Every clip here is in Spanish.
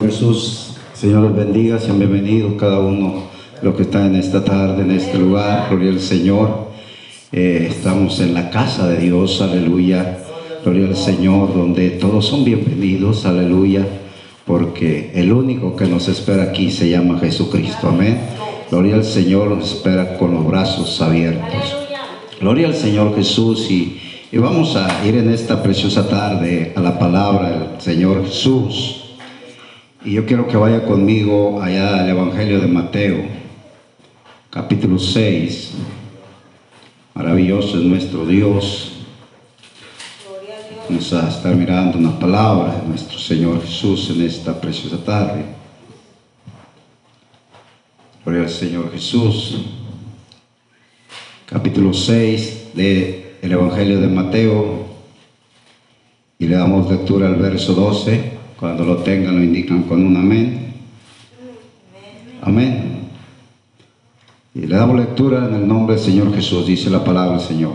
Jesús, Señor los bendiga, sean bienvenidos cada uno los que están en esta tarde, en este lugar, gloria al Señor. Eh, estamos en la casa de Dios, aleluya, gloria al Señor, donde todos son bienvenidos, aleluya, porque el único que nos espera aquí se llama Jesucristo, amén. Gloria al Señor, nos espera con los brazos abiertos. Gloria al Señor Jesús y, y vamos a ir en esta preciosa tarde a la palabra del Señor Jesús. Y yo quiero que vaya conmigo allá al Evangelio de Mateo, capítulo 6. Maravilloso es nuestro Dios. Vamos a estar mirando una palabra de nuestro Señor Jesús en esta preciosa tarde. Gloria al Señor Jesús. Capítulo 6 del Evangelio de Mateo. Y le damos lectura al verso 12. Cuando lo tengan lo indican con un amén. Amén. Y le damos lectura en el nombre del Señor Jesús, dice la palabra del Señor.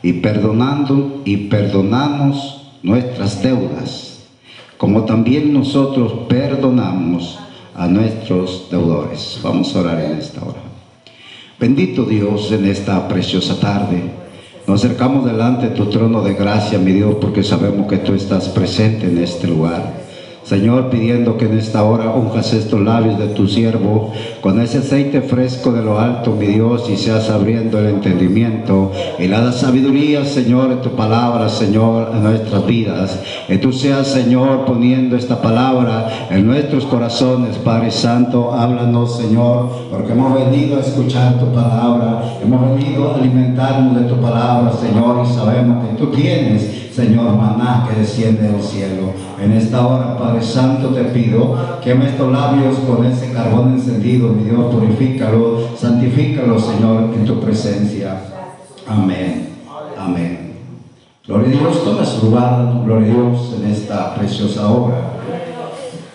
Y perdonando y perdonamos nuestras deudas, como también nosotros perdonamos a nuestros deudores. Vamos a orar en esta hora. Bendito Dios en esta preciosa tarde. Nos acercamos delante de tu trono de gracia, mi Dios, porque sabemos que tú estás presente en este lugar. Señor, pidiendo que en esta hora unjas estos labios de tu siervo con ese aceite fresco de lo alto, mi Dios, y seas abriendo el entendimiento y la sabiduría, Señor, en tu palabra, Señor, en nuestras vidas. Que tú seas, Señor, poniendo esta palabra en nuestros corazones, Padre Santo, háblanos, Señor, porque hemos venido a escuchar tu palabra, hemos venido a alimentarnos de tu palabra, Señor, y sabemos que tú tienes Señor, maná que desciende del cielo. En esta hora, Padre Santo, te pido que estos labios con ese carbón encendido, mi Dios, purifícalo, santifícalo, Señor, en tu presencia. Amén. Amén. Gloria a Dios, toma su lugar, gloria a Dios, en esta preciosa obra.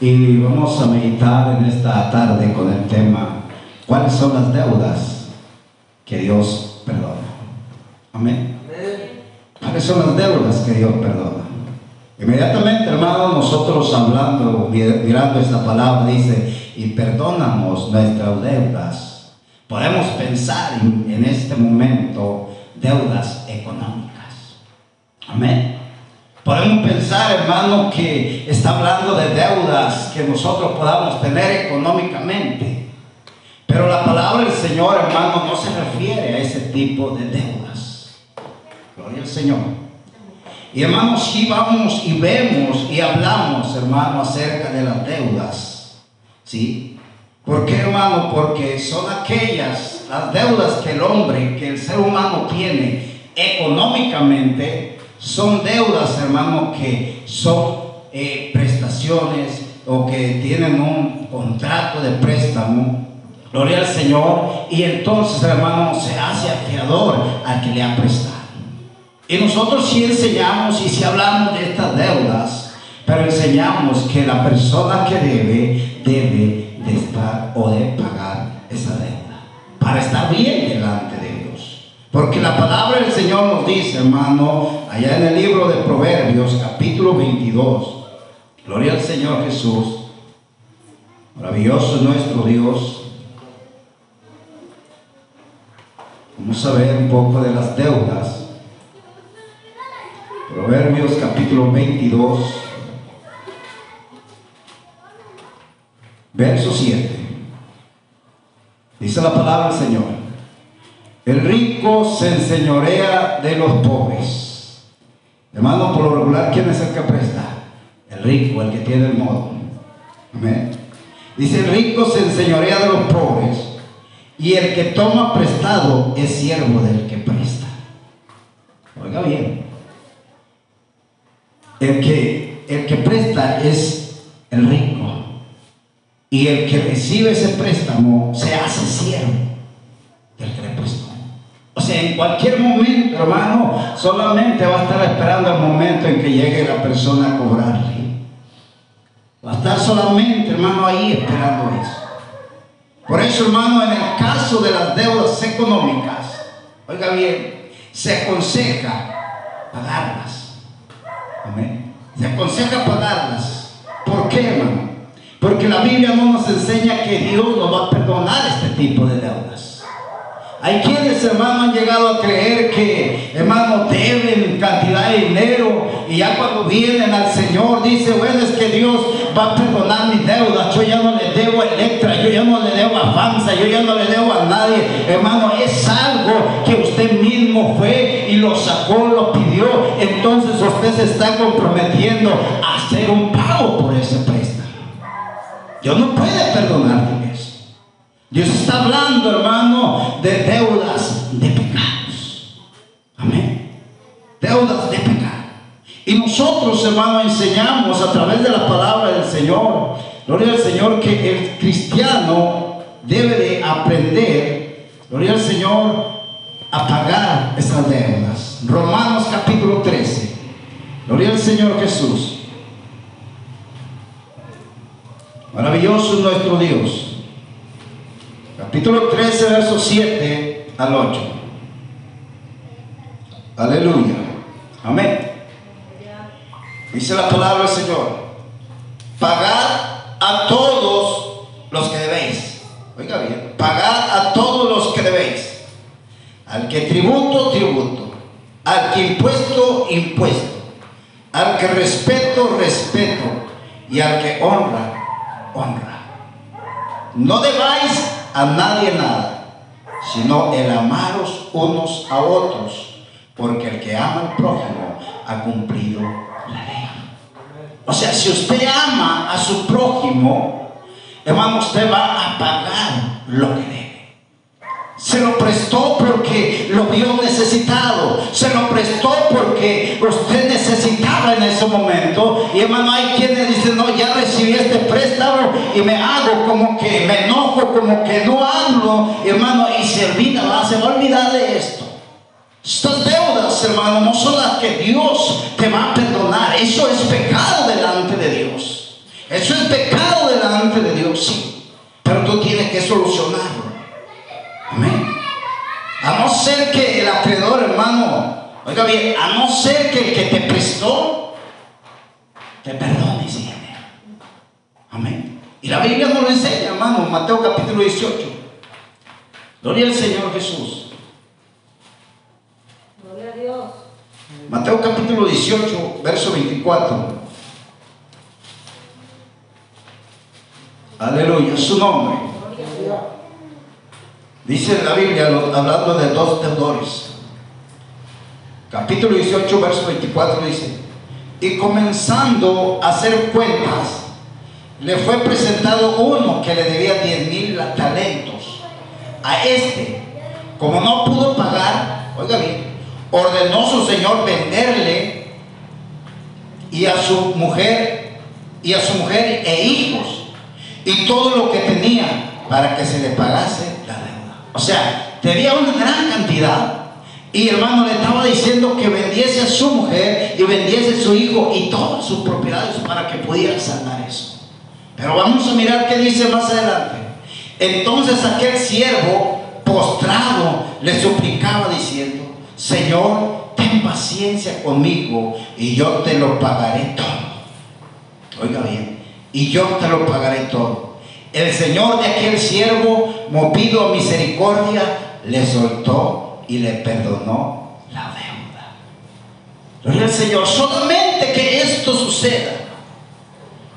Y vamos a meditar en esta tarde con el tema, ¿cuáles son las deudas que Dios perdona? Amén. ¿Cuáles son las deudas que Dios perdona? Inmediatamente, hermano, nosotros hablando, mirando esta palabra, dice, y perdonamos nuestras deudas. Podemos pensar en, este momento deudas económicas. Amén. Podemos pensar, hermano, que está hablando de deudas que nosotros podamos tener económicamente. Pero la palabra del Señor, hermano, no se refiere a ese tipo de deudas. Gloria al Señor. Y hermanos, si vamos y vemos y hablamos, hermano, acerca de las deudas. ¿Sí? ¿Por qué, hermano? Porque son aquellas, las deudas que el hombre, que el ser humano tiene económicamente, son deudas, hermano, que son eh, prestaciones o que tienen un contrato de préstamo. Gloria al Señor. Y entonces, hermano, se hace acreedor al que le ha prestado. Y nosotros sí enseñamos y sí hablamos de estas deudas, pero enseñamos que la persona que debe, debe de estar o de pagar esa deuda, para estar bien delante de Dios. Porque la palabra del Señor nos dice, hermano, allá en el libro de Proverbios, capítulo 22, gloria al Señor Jesús, maravilloso es nuestro Dios. Vamos a ver un poco de las deudas Proverbios capítulo 22, verso 7. Dice la palabra del Señor. El rico se enseñorea de los pobres. Hermano, por lo regular, ¿quién es el que presta? El rico, el que tiene el modo. Amén. Dice, el rico se enseñorea de los pobres y el que toma prestado es siervo del que presta. Oiga bien. El que, el que presta es el rico. Y el que recibe ese préstamo se hace siervo del que le prestó. O sea, en cualquier momento, hermano, solamente va a estar esperando el momento en que llegue la persona a cobrarle. Va a estar solamente, hermano, ahí esperando eso. Por eso, hermano, en el caso de las deudas económicas, oiga bien, se aconseja pagarlas. Amén. Se aconseja pagarlas. ¿Por qué, hermano? Porque la Biblia no nos enseña que Dios nos va a perdonar este tipo de deudas. Hay hermano, han llegado a creer que, hermano, deben cantidad de dinero y ya cuando vienen al Señor dice, bueno, es que Dios va a perdonar mis deudas. Yo ya no le debo a Electra, yo ya no le debo a FAMSA, yo ya no le debo a nadie. Hermano, es algo que usted mismo fue y lo sacó, lo pidió. Entonces usted se está comprometiendo a hacer un pago por ese préstamo. Dios no puede perdonarte eso. Dios está hablando, hermano, de deudas de pecados. Amén. Deudas de pecado. Y nosotros, hermano, enseñamos a través de la palabra del Señor, gloria al Señor, que el cristiano debe de aprender, gloria al Señor, a pagar esas deudas. Romanos capítulo 13. Gloria al Señor Jesús. Maravilloso es nuestro Dios. Capítulo 13, verso 7 al 8. Aleluya. Amén. Dice la palabra del Señor. Pagad a todos los que debéis. Oiga bien. Pagad a todos los que debéis. Al que tributo, tributo. Al que impuesto, impuesto. Al que respeto, respeto. Y al que honra, honra. No debáis a nadie nada, sino el amaros unos a otros, porque el que ama al prójimo ha cumplido la ley. O sea, si usted ama a su prójimo, hermano, usted va a pagar lo que debe. Se lo prestó porque lo vio necesitado. Se lo prestó porque usted necesitaba en ese momento. Y hermano, hay quienes dicen, no, ya recibí este préstamo y me hago como que me enojo, como que no hablo, hermano, y se olvida, se va a olvidar de esto. Estas deudas, hermano, no son las que Dios te va a perdonar. Eso es pecado delante de Dios. Eso es pecado delante de Dios, sí. Pero tú tienes que solucionarlo. Amén. A no ser que el acreedor, hermano, oiga bien, a no ser que el que te prestó te perdone, Señor. Amén. Y la Biblia nos lo enseña, hermano, Mateo capítulo 18. Gloria al Señor Jesús. Gloria a Dios. Mateo capítulo 18, verso 24. Aleluya, su nombre. Gloria a Dios. Dice la Biblia, hablando de dos deudores. Capítulo 18, verso 24 dice, y comenzando a hacer cuentas, le fue presentado uno que le debía 10 mil talentos. A este, como no pudo pagar, oiga bien, ordenó su señor venderle y a su mujer y a su mujer e hijos y todo lo que tenía para que se le pagase la deuda. O sea, tenía una gran cantidad y hermano le estaba diciendo que vendiese a su mujer y vendiese a su hijo y todas sus propiedades para que pudiera saldar eso. Pero vamos a mirar qué dice más adelante. Entonces aquel siervo postrado le suplicaba diciendo, Señor, ten paciencia conmigo y yo te lo pagaré todo. Oiga bien, y yo te lo pagaré todo. El Señor de aquel siervo, movido a misericordia, le soltó y le perdonó la deuda. Gloria al Señor, solamente que esto suceda.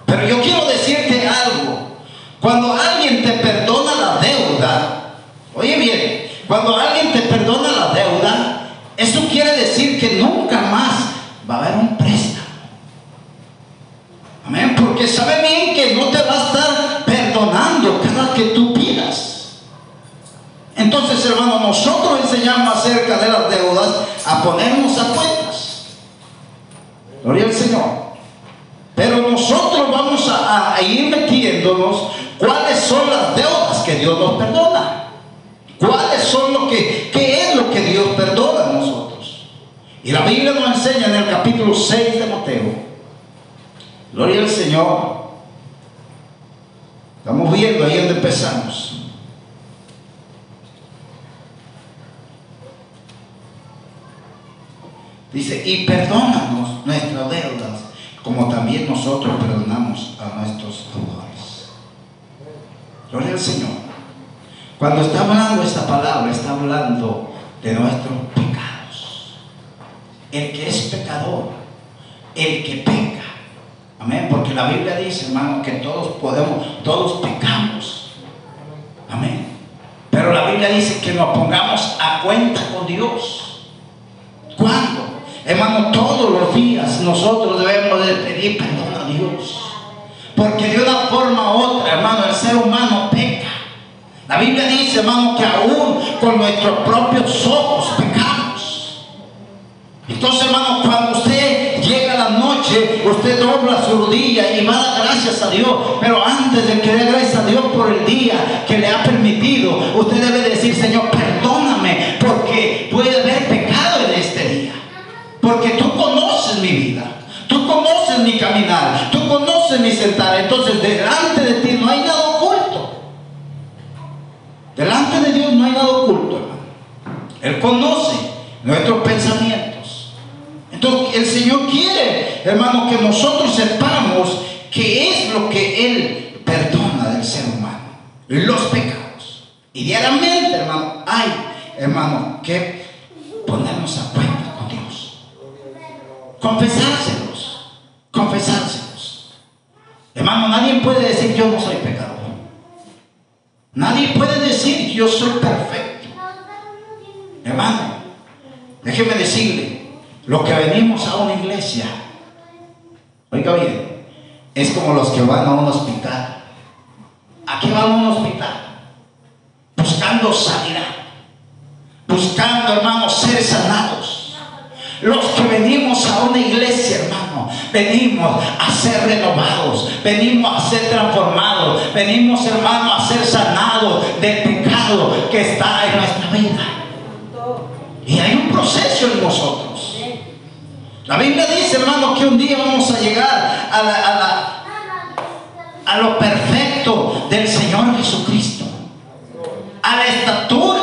Pero yo quiero decirte algo. Cuando alguien te perdona la deuda, oye bien, cuando alguien te perdona la deuda, eso quiere decir que nunca más va a haber un préstamo. Amén, porque sabe bien que no te va a estar perdonando cada que tú pidas. Entonces, hermano, nosotros enseñamos acerca de las deudas a ponernos a cuentas. Gloria al Señor. Pero nosotros vamos a, a ir metiéndonos cuáles son las deudas que Dios nos perdona. ¿Cuáles son lo que, qué es lo que Dios perdona a nosotros? Y la Biblia nos enseña en el capítulo 6 de Mateo. Gloria al Señor. Estamos viendo ahí donde empezamos. Dice, y perdónanos nuestras deudas, como también nosotros perdonamos a nuestros deudores. Gloria al Señor. Cuando está hablando esta palabra, está hablando de nuestros pecados. El que es pecador, el que peca. Amén. Porque la Biblia dice, hermano, que todos podemos, todos pecamos. Amén. Pero la Biblia dice que nos pongamos a cuenta con Dios. ¿Cuándo? Hermano, todos los días nosotros debemos de pedir perdón a Dios. Porque de una forma u otra, hermano, el ser humano peca. La Biblia dice, hermano, que aún con nuestros propios ojos pecamos. Entonces, hermano, cuando usted llega a la noche, usted dobla su rodilla y va a dar gracias a Dios. Pero antes de que dé gracias a Dios por el día que le ha permitido, usted debe decir, Señor, perdóname, porque puede haber pecado en este día. Porque tú conoces mi vida. Tú conoces mi caminar. Tú conoces mi sentar. Entonces, delante de ti no hay nada oculto. Delante de Dios no hay nada oculto, hermano. Él conoce nuestros pensamientos. Entonces, el Señor quiere, hermano, que nosotros sepamos qué es lo que Él perdona del ser humano. Los pecados. Y diariamente, hermano, hay, hermano, que ponernos a cuenta confesárselos, confesárselos. Hermano, nadie puede decir yo no soy pecador. Nadie puede decir yo soy perfecto. Hermano, déjeme decirle, lo que venimos a una iglesia, oiga bien, es como los que van a un hospital. ¿A qué van a un hospital? Buscando sanidad, buscando, hermanos, ser sanados los que venimos a una iglesia, hermano, venimos a ser renovados, venimos a ser transformados, venimos, hermano, a ser sanados del pecado que está en nuestra vida. Y hay un proceso en nosotros. La Biblia dice, hermano, que un día vamos a llegar a, a, a lo perfecto del Señor Jesucristo, a la estatura.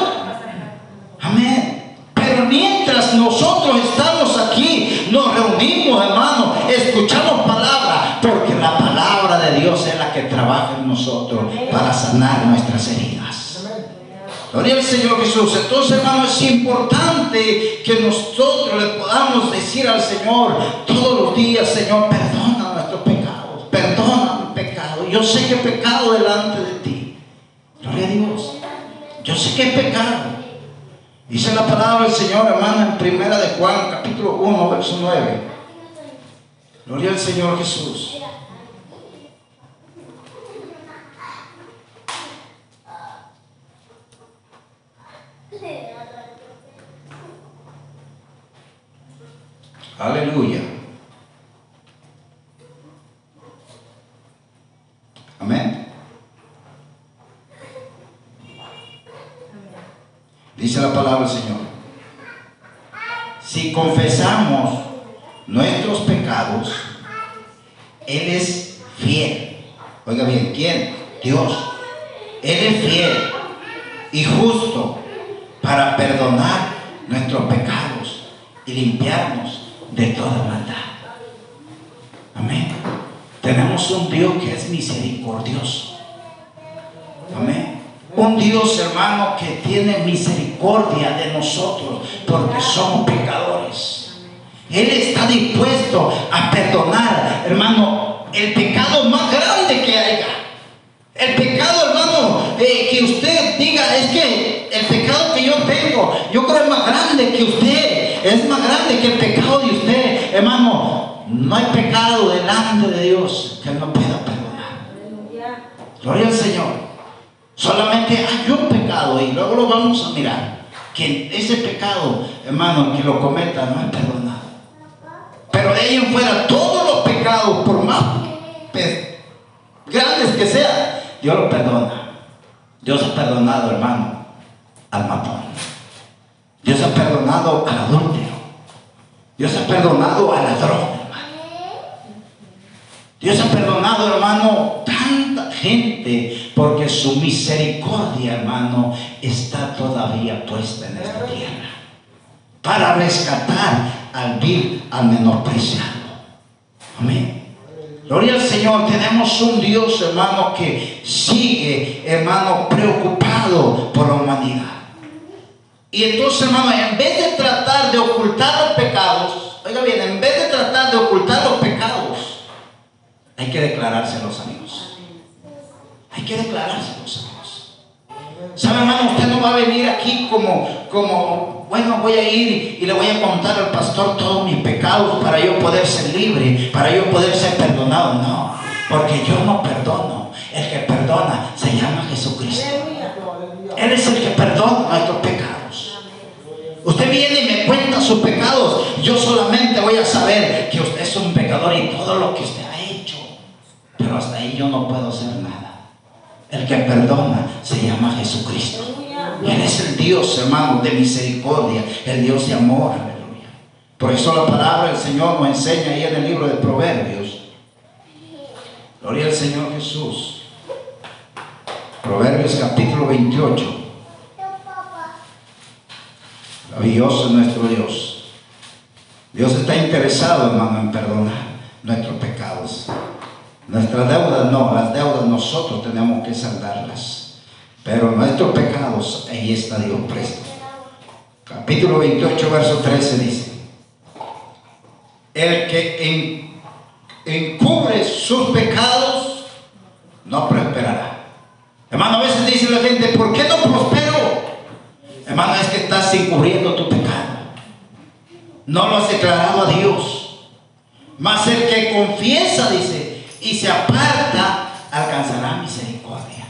Amén. Pero mientras nosotros estamos aquí, nos reunimos, hermano, escuchamos palabra, porque la palabra de Dios es la que trabaja en nosotros para sanar nuestras heridas. Gloria al Señor Jesús. Entonces, hermano, es importante que nosotros le podamos decir al Señor todos los días, Señor, perdona nuestros pecados, perdona mi pecado. Yo sé que he pecado delante de ti. Gloria a Dios. Yo sé que he pecado. Dice la palabra del Señor, hermano, en primera de Juan, capítulo 1, verso 9. Gloria al Señor Jesús. Aleluya. Amén. Dice la palabra del Señor. Si confesamos nuestros pecados, Él es fiel. Oiga bien, ¿quién? Dios. Él es fiel y justo para perdonar nuestros pecados y limpiarnos de toda maldad. Amén. Tenemos un Dios que es misericordioso. Amén. Un Dios, hermano, que tiene misericordia de nosotros porque somos pecadores. Él está dispuesto a perdonar, hermano, el pecado más grande que haya. El pecado, hermano, eh, que usted diga, es que el pecado que yo tengo, yo creo es más grande que usted, es más grande que el pecado de usted. Hermano, no hay pecado delante de Dios que no pueda perdonar. Gloria al Señor. Solamente hay un pecado y luego lo vamos a mirar. Que ese pecado, hermano, que lo cometa no es perdonado. Pero de ahí en fuera, todos los pecados, por más grandes que sean, Dios lo perdona. Dios ha perdonado, hermano, al matón. Dios ha perdonado al adúltero. Dios ha perdonado al ladrón. Dios ha perdonado, hermano, tanta gente porque su misericordia, hermano, está todavía puesta en esta tierra para rescatar al vil, al menospreciado. Amén. Gloria al Señor, tenemos un Dios, hermano, que sigue, hermano, preocupado por la humanidad. Y entonces, hermano, en vez de tratar de ocultar los pecados, oiga bien, en vez de tratar de ocultar los pecados, hay que declarárselos, amigos. Hay que declarárselos, amigos. ¿Sabe, hermano? Usted no va a venir aquí como, como, bueno, voy a ir y le voy a contar al pastor todos mis pecados para yo poder ser libre, para yo poder ser perdonado. No, porque yo no perdono. El que perdona se llama Jesucristo. Él es el que perdona nuestros pecados. Usted viene y me cuenta sus pecados. Yo solamente voy a saber que usted es un pecador y todo lo que usted ha hecho. Pero hasta ahí yo no puedo hacer nada. El que perdona se llama Jesucristo. Él es el Dios, hermano, de misericordia, el Dios de amor. Aleluya. Por eso la palabra del Señor nos enseña ahí en el libro de Proverbios. Gloria al Señor Jesús. Proverbios capítulo 28. Maravilloso es nuestro Dios. Dios está interesado, hermano, en perdonar nuestros pecados. Nuestras deudas no, las deudas nosotros tenemos que saldarlas. Pero nuestros pecados, ahí está Dios presto. Capítulo 28, verso 13 dice, el que encubre sus pecados no prosperará. Hermano, a veces dice la gente, ¿por qué no prospero? Hermano, es que estás encubriendo tu pecado. No lo has declarado a Dios. Mas el que confiesa, dice, y se aparta, alcanzará misericordia.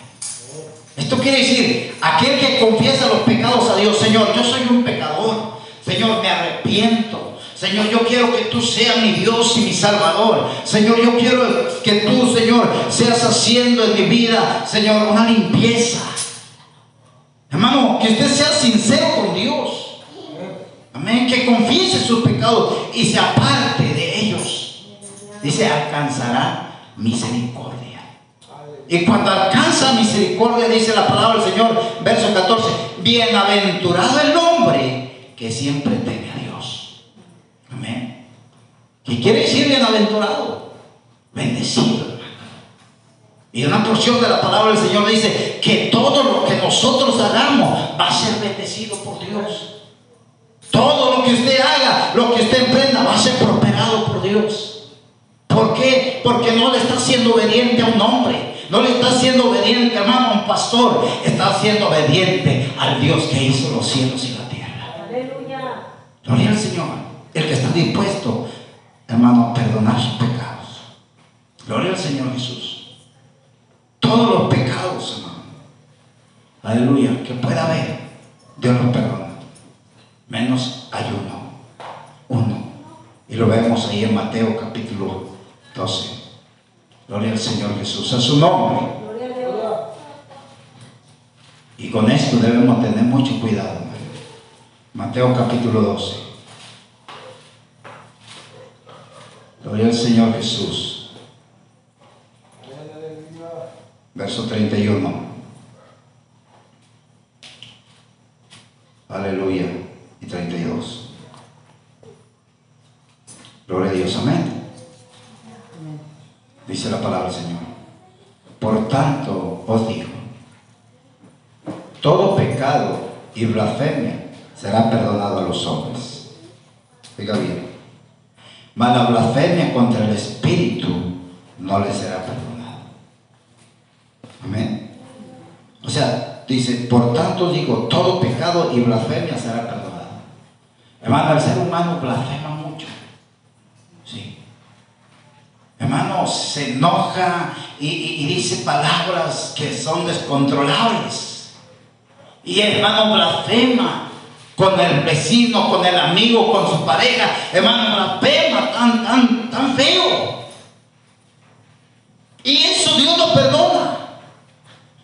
Esto quiere decir, aquel que confiesa los pecados a Dios, Señor, yo soy un pecador. Señor, me arrepiento. Señor, yo quiero que tú seas mi Dios y mi Salvador. Señor, yo quiero que tú, Señor, seas haciendo en mi vida, Señor, una limpieza. Hermano, que usted sea sincero con Dios. Amén. Que confiese sus pecados y se aparte de ellos. Dice, alcanzará misericordia. Y cuando alcanza misericordia, dice la palabra del Señor, verso 14, bienaventurado el hombre que siempre teme a Dios. Amén. ¿Qué quiere decir bienaventurado? Bendecido. Y una porción de la palabra del Señor dice que todo lo que nosotros hagamos va a ser bendecido por Dios. Todo lo que usted haga, lo que usted emprenda, va a ser prosperado por Dios. ¿Por qué? Porque no le está siendo obediente a un hombre. No le está siendo obediente, hermano, a un pastor. Está siendo obediente al Dios que hizo los cielos y la tierra. Aleluya. Gloria al Señor. El que está dispuesto, hermano, a perdonar sus pecados. Gloria al Señor Jesús. Todos los pecados, hermano. Aleluya. Que pueda haber, Dios los perdona. Menos hay uno. Uno. Y lo vemos ahí en Mateo capítulo 12. Gloria al Señor Jesús. A su nombre. Y con esto debemos tener mucho cuidado. Mateo capítulo 12. Gloria al Señor Jesús. Verso 31. Aleluya. Y 32. Gloria a Dios. Amén. Dice la palabra del Señor. Por tanto os digo, todo pecado y blasfemia será perdonado a los hombres. Diga bien. Mas la blasfemia contra el Espíritu no le será perdonada. Amén. O sea, dice, por tanto digo, todo pecado y blasfemia será perdonado. Hermano, el ser humano blasfema mucho. Sí. Hermano, se enoja y, y dice palabras que son descontrolables. Y hermano blasfema con el vecino, con el amigo, con su pareja. Hermano, blasfema tan, tan, tan feo. Y eso Dios lo perdona.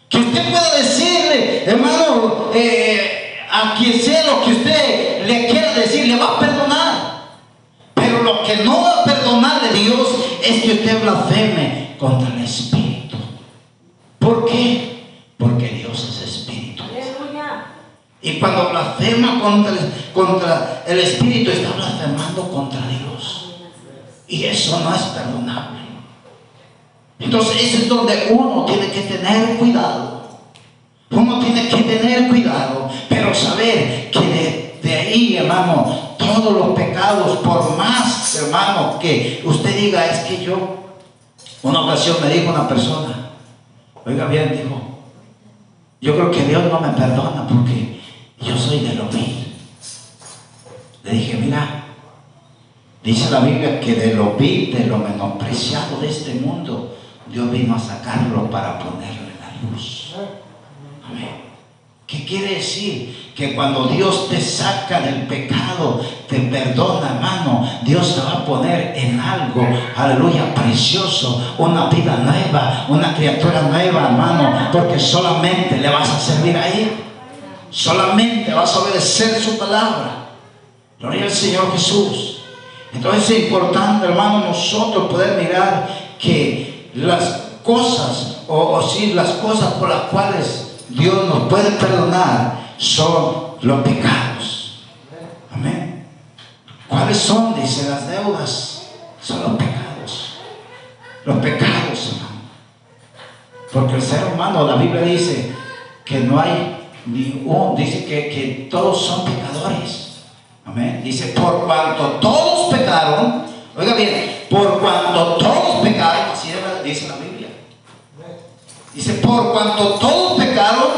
Que usted pueda decirle, hermano, eh, a quien sea lo que usted le quiera decir, le va a perdonar. Pero lo que no va a perdonarle Dios es que usted blasfeme contra el Espíritu. ¿Por qué? Porque Dios es Espíritu. Y cuando blasfema contra, contra el Espíritu, está blasfemando contra Dios. Y eso no es perdonable. Entonces ese es donde uno tiene que tener cuidado. Uno tiene que tener cuidado, pero saber que de ahí, hermano, todos los pecados, por más, hermano, que usted diga, es que yo, una ocasión me dijo una persona, oiga bien, dijo, yo creo que Dios no me perdona porque yo soy de lo vil. Le dije, mira, dice la Biblia que de lo vil, de lo menospreciado de este mundo, Dios vino a sacarlo para ponerle la luz. Amén. ¿Qué quiere decir? Que cuando Dios te saca del pecado, te perdona, hermano, Dios te va a poner en algo, aleluya, precioso, una vida nueva, una criatura nueva, hermano, porque solamente le vas a servir a Él. Solamente vas a obedecer su palabra. Gloria al Señor Jesús. Entonces es importante, hermano, nosotros poder mirar que las cosas, o, o sí, las cosas por las cuales Dios nos puede perdonar son los pecados. Amén. ¿Cuáles son? Dice las deudas. Son los pecados. Los pecados, hermano. Porque el ser humano, la Biblia dice que no hay dice que, que todos son pecadores. Amén. Dice, por cuanto todos pecaron, oiga bien, por cuanto todos pecaron, así dice la Biblia Dice, por cuanto todos pecaron,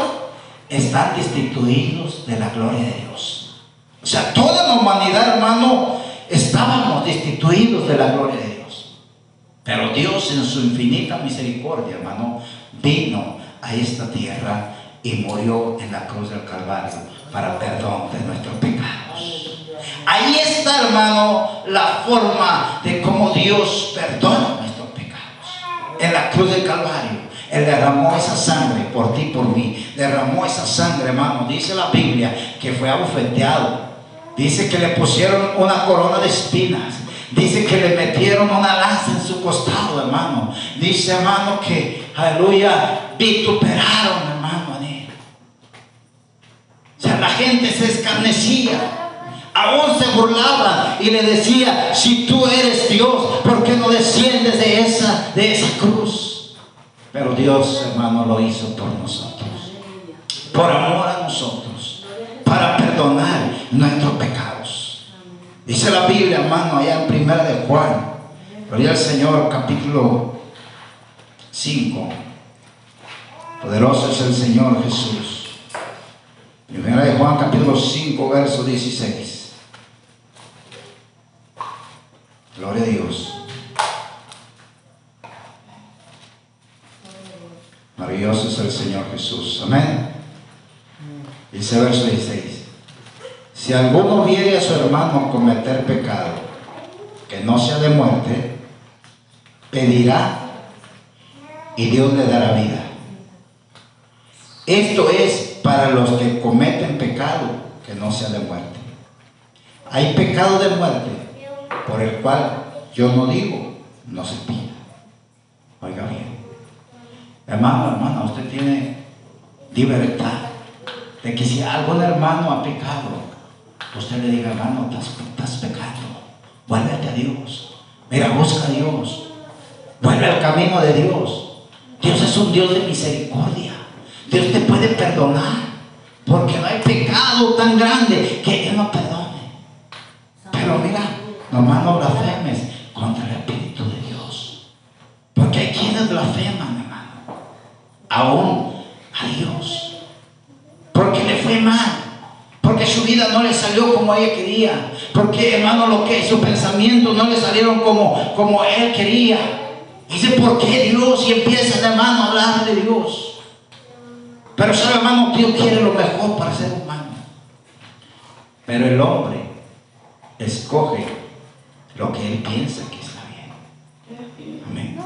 están destituidos de la gloria de Dios. O sea, toda la humanidad, hermano, estábamos destituidos de la gloria de Dios. Pero Dios en su infinita misericordia, hermano, vino a esta tierra y murió en la cruz del Calvario para perdón de nuestros pecados. Ahí está, hermano, la forma de cómo Dios perdona nuestros pecados. En la cruz del Calvario. Él derramó esa sangre por ti, por mí. Derramó esa sangre, hermano. Dice la Biblia que fue abofeteado. Dice que le pusieron una corona de espinas. Dice que le metieron una lanza en su costado, hermano. Dice, hermano, que, aleluya, vituperaron, la gente se escarnecía. Aún se burlaba y le decía, si tú eres Dios, ¿por qué no desciendes de esa, de esa cruz? Pero Dios, hermano, lo hizo por nosotros. Por amor a nosotros. Para perdonar nuestros pecados. Dice la Biblia, hermano, allá en primera de Juan. Gloria al Señor, capítulo 5. Poderoso es el Señor Jesús. Primera de Juan, capítulo 5, verso 16. Gloria a Dios. Maravilloso es el Señor Jesús. Amén. Dice verso 16. Si alguno viene a su hermano a cometer pecado que no sea de muerte, pedirá y Dios le dará vida. Esto es para los que cometen pecado que no sea de muerte. Hay pecado de muerte por el cual yo no digo, no se pida. Oiga bien. Hermano, hermana, usted tiene libertad de que si algún hermano ha pecado, usted le diga, hermano, estás, pecando, vuélvete a Dios. Mira, busca a Dios. Vuelve al camino de Dios. Dios es un Dios de misericordia. Dios te puede perdonar. Porque no hay pecado tan grande que Él no perdone. Pero mira, nomás no blasfemes contra el Espíritu de Dios. Porque hay quienes blasfeman aún a Dios. Porque le fue mal. Porque su vida no le salió como ella quería. Porque, hermano, lo que sus pensamientos no le salieron como, como él quería. Dice, ¿por qué Dios? Y empieza, hermano, a hablar de Dios. Pero sabe, hermano, Dios quiere lo mejor para ser humano. Pero el hombre escoge lo que él piensa que está bien. Amén.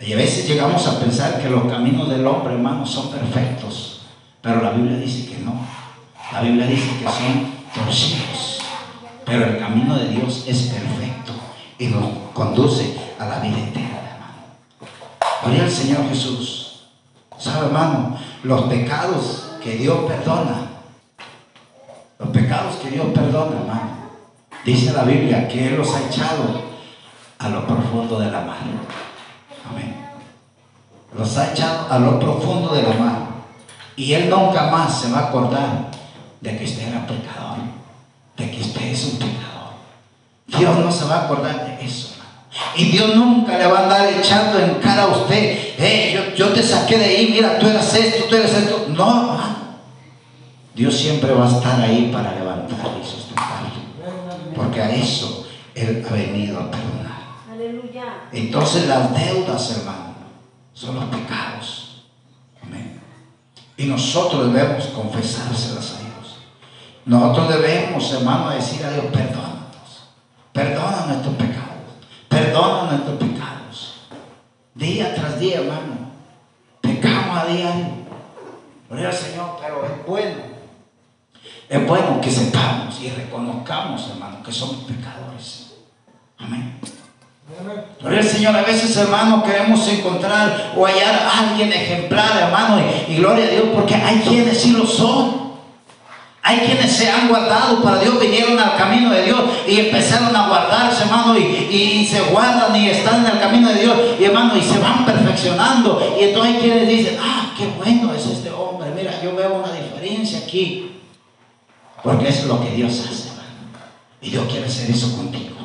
Y a veces llegamos a pensar que los caminos del hombre, hermano, son perfectos. Pero la Biblia dice que no. La Biblia dice que son torcidos. Pero el camino de Dios es perfecto y nos conduce a la vida eterna, hermano. Gloria al Señor Jesús. ¿Sabe, hermano? Los pecados que Dios perdona. Los pecados que Dios perdona, hermano. Dice la Biblia que Él los ha echado a lo profundo de la mar. Amén. Los ha echado a lo profundo de la mar. Y Él nunca más se va a acordar de que usted era pecador, de que usted es un pecador. Dios no se va a acordar de eso. Y Dios nunca le va a andar echando en cara a usted, hey, yo, te saqué de ahí, mira, tú eras esto, tú eres esto. No, Dios siempre va a estar ahí para levantar y sustentar. Porque a eso Él ha venido a perdonar. Entonces las deudas, hermano, son los pecados. Amén. Y nosotros debemos confesárselas a Dios. Nosotros debemos, hermano, decir a Dios, perdónanos. Perdona nuestros pecados. Perdona nuestros pecados. Día tras día, hermano. Pecamos a diario. Gloria al Señor, pero es bueno. Es bueno que sepamos y reconozcamos, hermano, que somos pecadores. Amén. Gloria al Señor, a veces, hermano, queremos encontrar o hallar a alguien ejemplar, hermano, y, gloria a Dios, porque hay quienes sí lo son. Hay quienes se han guardado para Dios, vinieron al camino de Dios y empezaron a hermano, y, se guardan y están en el camino de Dios, y hermano, y se van perfeccionando. Y entonces hay quienes dicen, ah, qué bueno es este hombre, mira, yo veo una diferencia aquí. Porque es lo que Dios hace, hermano. Y Dios quiere hacer eso contigo.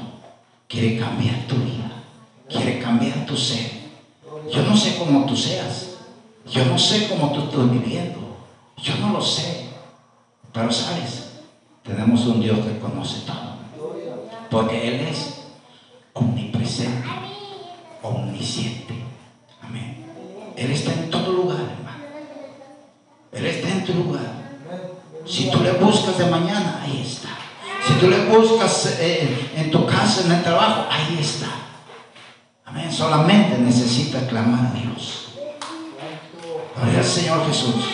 Quiere cambiar tu vida. Quiere cambiar tu ser. Yo no sé cómo tú seas. Yo no sé cómo tú estás viviendo. Yo no lo sé. Pero sabes, tenemos un Dios que conoce todo. Porque Él es omnipresente, omnisciente. Amén. Él está en todo lugar, hermano. Él está en tu lugar. Si tú le buscas de mañana, ahí está. Si tú le buscas eh, en tu casa, en el trabajo, ahí está. Amén. Solamente necesita clamar a Dios. Gloria al Señor Jesús.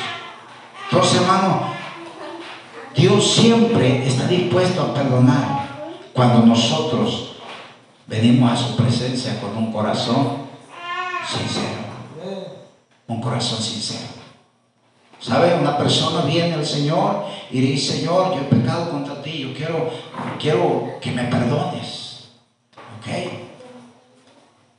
Entonces, hermano, Dios siempre está dispuesto a perdonar cuando nosotros venimos a su presencia con un corazón sincero. Un corazón sincero. ¿Sabe? Una persona viene al Señor y dice, Señor, yo he pecado contra ti, yo quiero, quiero que me perdones. ¿Ok?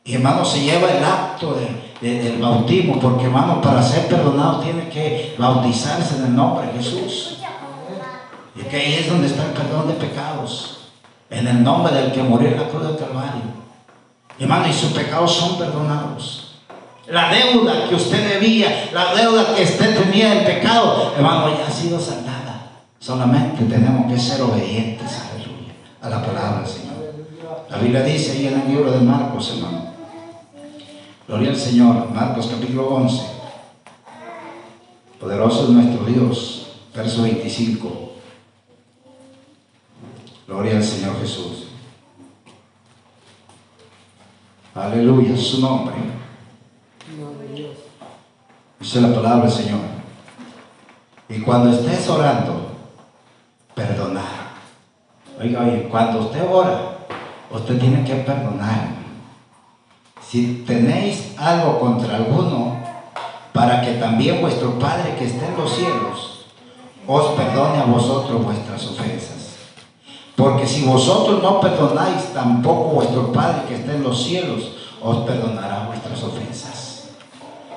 Y hermano, se lleva el acto del bautismo, porque hermano, para ser perdonado tiene que bautizarse en el nombre de Jesús. Y que ahí es donde está el perdón de pecados. En el nombre del que murió en la cruz del Calvario. Hermano, y sus pecados son perdonados. La deuda que usted debía, la deuda que usted tenía en pecado, hermano, ya ha sido saldada. Solamente tenemos que ser obedientes, aleluya, a la palabra del Señor. La Biblia dice ahí en el libro de Marcos, hermano. Gloria al Señor, Marcos capítulo 11. Poderoso es nuestro Dios, verso 25. Gloria al Señor Jesús. Aleluya, su nombre. Dice la palabra del Señor. Y cuando estés orando, perdonar. Oiga, oye, cuando usted ora, usted tiene que perdonar. Si tenéis algo contra alguno, para que también vuestro Padre que esté en los cielos os perdone a vosotros vuestras ofensas. Porque si vosotros no perdonáis, tampoco vuestro Padre que está en los cielos os perdonará vuestras ofensas.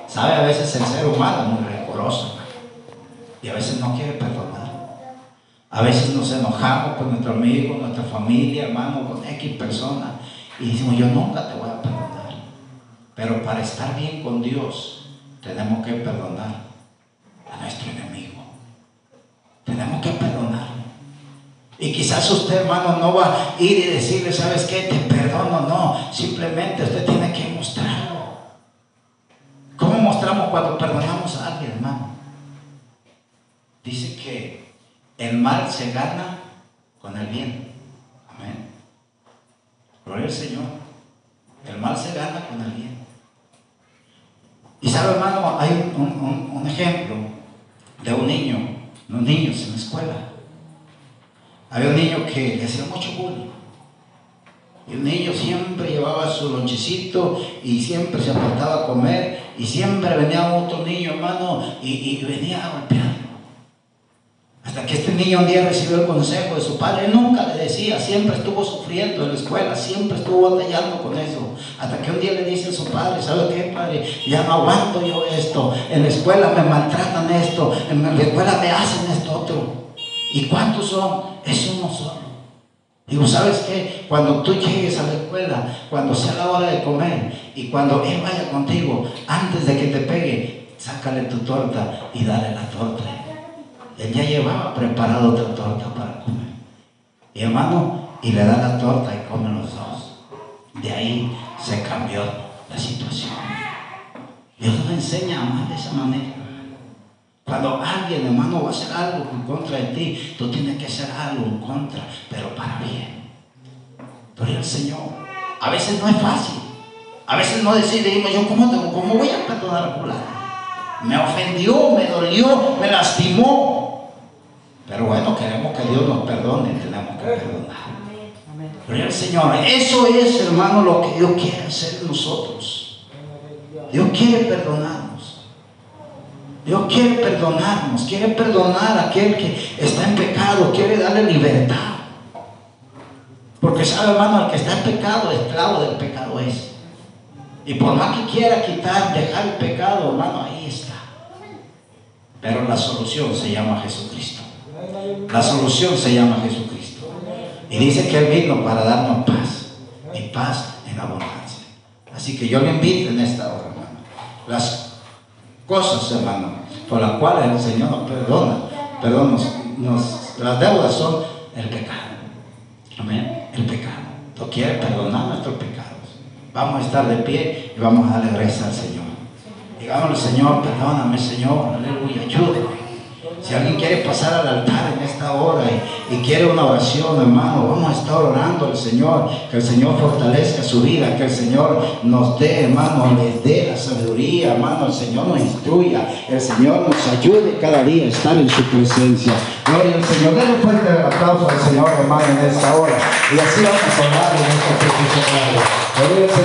¿Sabe? A veces el ser humano es muy rencoroso y a veces no quiere perdonar. A veces nos enojamos con nuestro amigo, nuestra familia, hermano, con X persona y decimos, yo nunca te voy a perdonar. Pero para estar bien con Dios, tenemos que perdonar a nuestro enemigo. Tenemos que perdonar. Y quizás usted, hermano, no va a ir y decirle, ¿sabes qué? Te perdono. No, simplemente usted tiene que mostrarlo. ¿Cómo mostramos cuando perdonamos a alguien, hermano? Dice que el mal se gana con el bien. Amén. Gloria al Señor. El mal se gana con el bien. Y sabe, hermano, hay un, un ejemplo de un niño, unos niños en la escuela había un niño que le hacía mucho bullying. Y el niño siempre llevaba su lonchecito y siempre se apartaba a comer y siempre venía otro niño, hermano, y, venía a golpearlo. Hasta que este niño un día recibió el consejo de su padre, nunca le decía, siempre estuvo sufriendo en la escuela, siempre estuvo batallando con eso. Hasta que un día le dice a su padre, ¿sabe qué, padre? Ya no aguanto yo esto. En la escuela me maltratan esto, en la escuela me hacen esto otro. ¿Y cuántos son? Es uno solo. Digo, ¿sabes qué? Cuando tú llegues a la escuela, cuando sea la hora de comer y cuando él vaya contigo, antes de que te pegue, sácale tu torta y dale la torta. Él ya llevaba preparado otra torta para comer. Y hermano, y le da la torta y comen los dos. De ahí se cambió la situación. Dios nos enseña a amar de esa manera. Cuando alguien, hermano, va a hacer algo en contra de ti, tú tienes que hacer algo en contra, pero para bien. Pero el Señor, a veces no es fácil. A veces no decidimos, yo cómo, tengo, cómo voy a perdonar a fulano. Me ofendió, me dolió, me lastimó. Pero bueno, queremos que Dios nos perdone, tenemos que perdonar. Pero el Señor, eso es, hermano, lo que Dios quiere hacer en nosotros. Dios quiere perdonarnos. Dios quiere perdonarnos, quiere perdonar a aquel que está en pecado, quiere darle libertad. Porque sabe, hermano, el que está en pecado, esclavo del pecado es. Y por más que quiera quitar, dejar el pecado, hermano, ahí está. Pero la solución se llama Jesucristo. La solución se llama Jesucristo. Y dice que Él vino para darnos paz. Y paz en abundancia. Así que yo le invito en esta hora, hermano. Las cosas, hermano, por las cuales el Señor nos perdona. Perdón, nos, las deudas son el pecado. Amén. El pecado. Dios quiere perdonar nuestros pecados. Vamos a estar de pie y vamos a darle gracias al Señor. Digámosle, Señor, perdóname, Señor, aleluya, ayúdame. Si alguien quiere pasar al altar en esta hora y, y, quiere una oración, hermano, vamos a estar orando al Señor, que el Señor fortalezca su vida, que el Señor nos dé, hermano, les dé la sabiduría, hermano, el Señor nos instruya, el Señor nos ayude cada día a estar en su presencia. Gloria al Señor. Denle fuerte aplauso al Señor, hermano, en esta hora. Y así vamos a orar en esta. Gloria al Señor.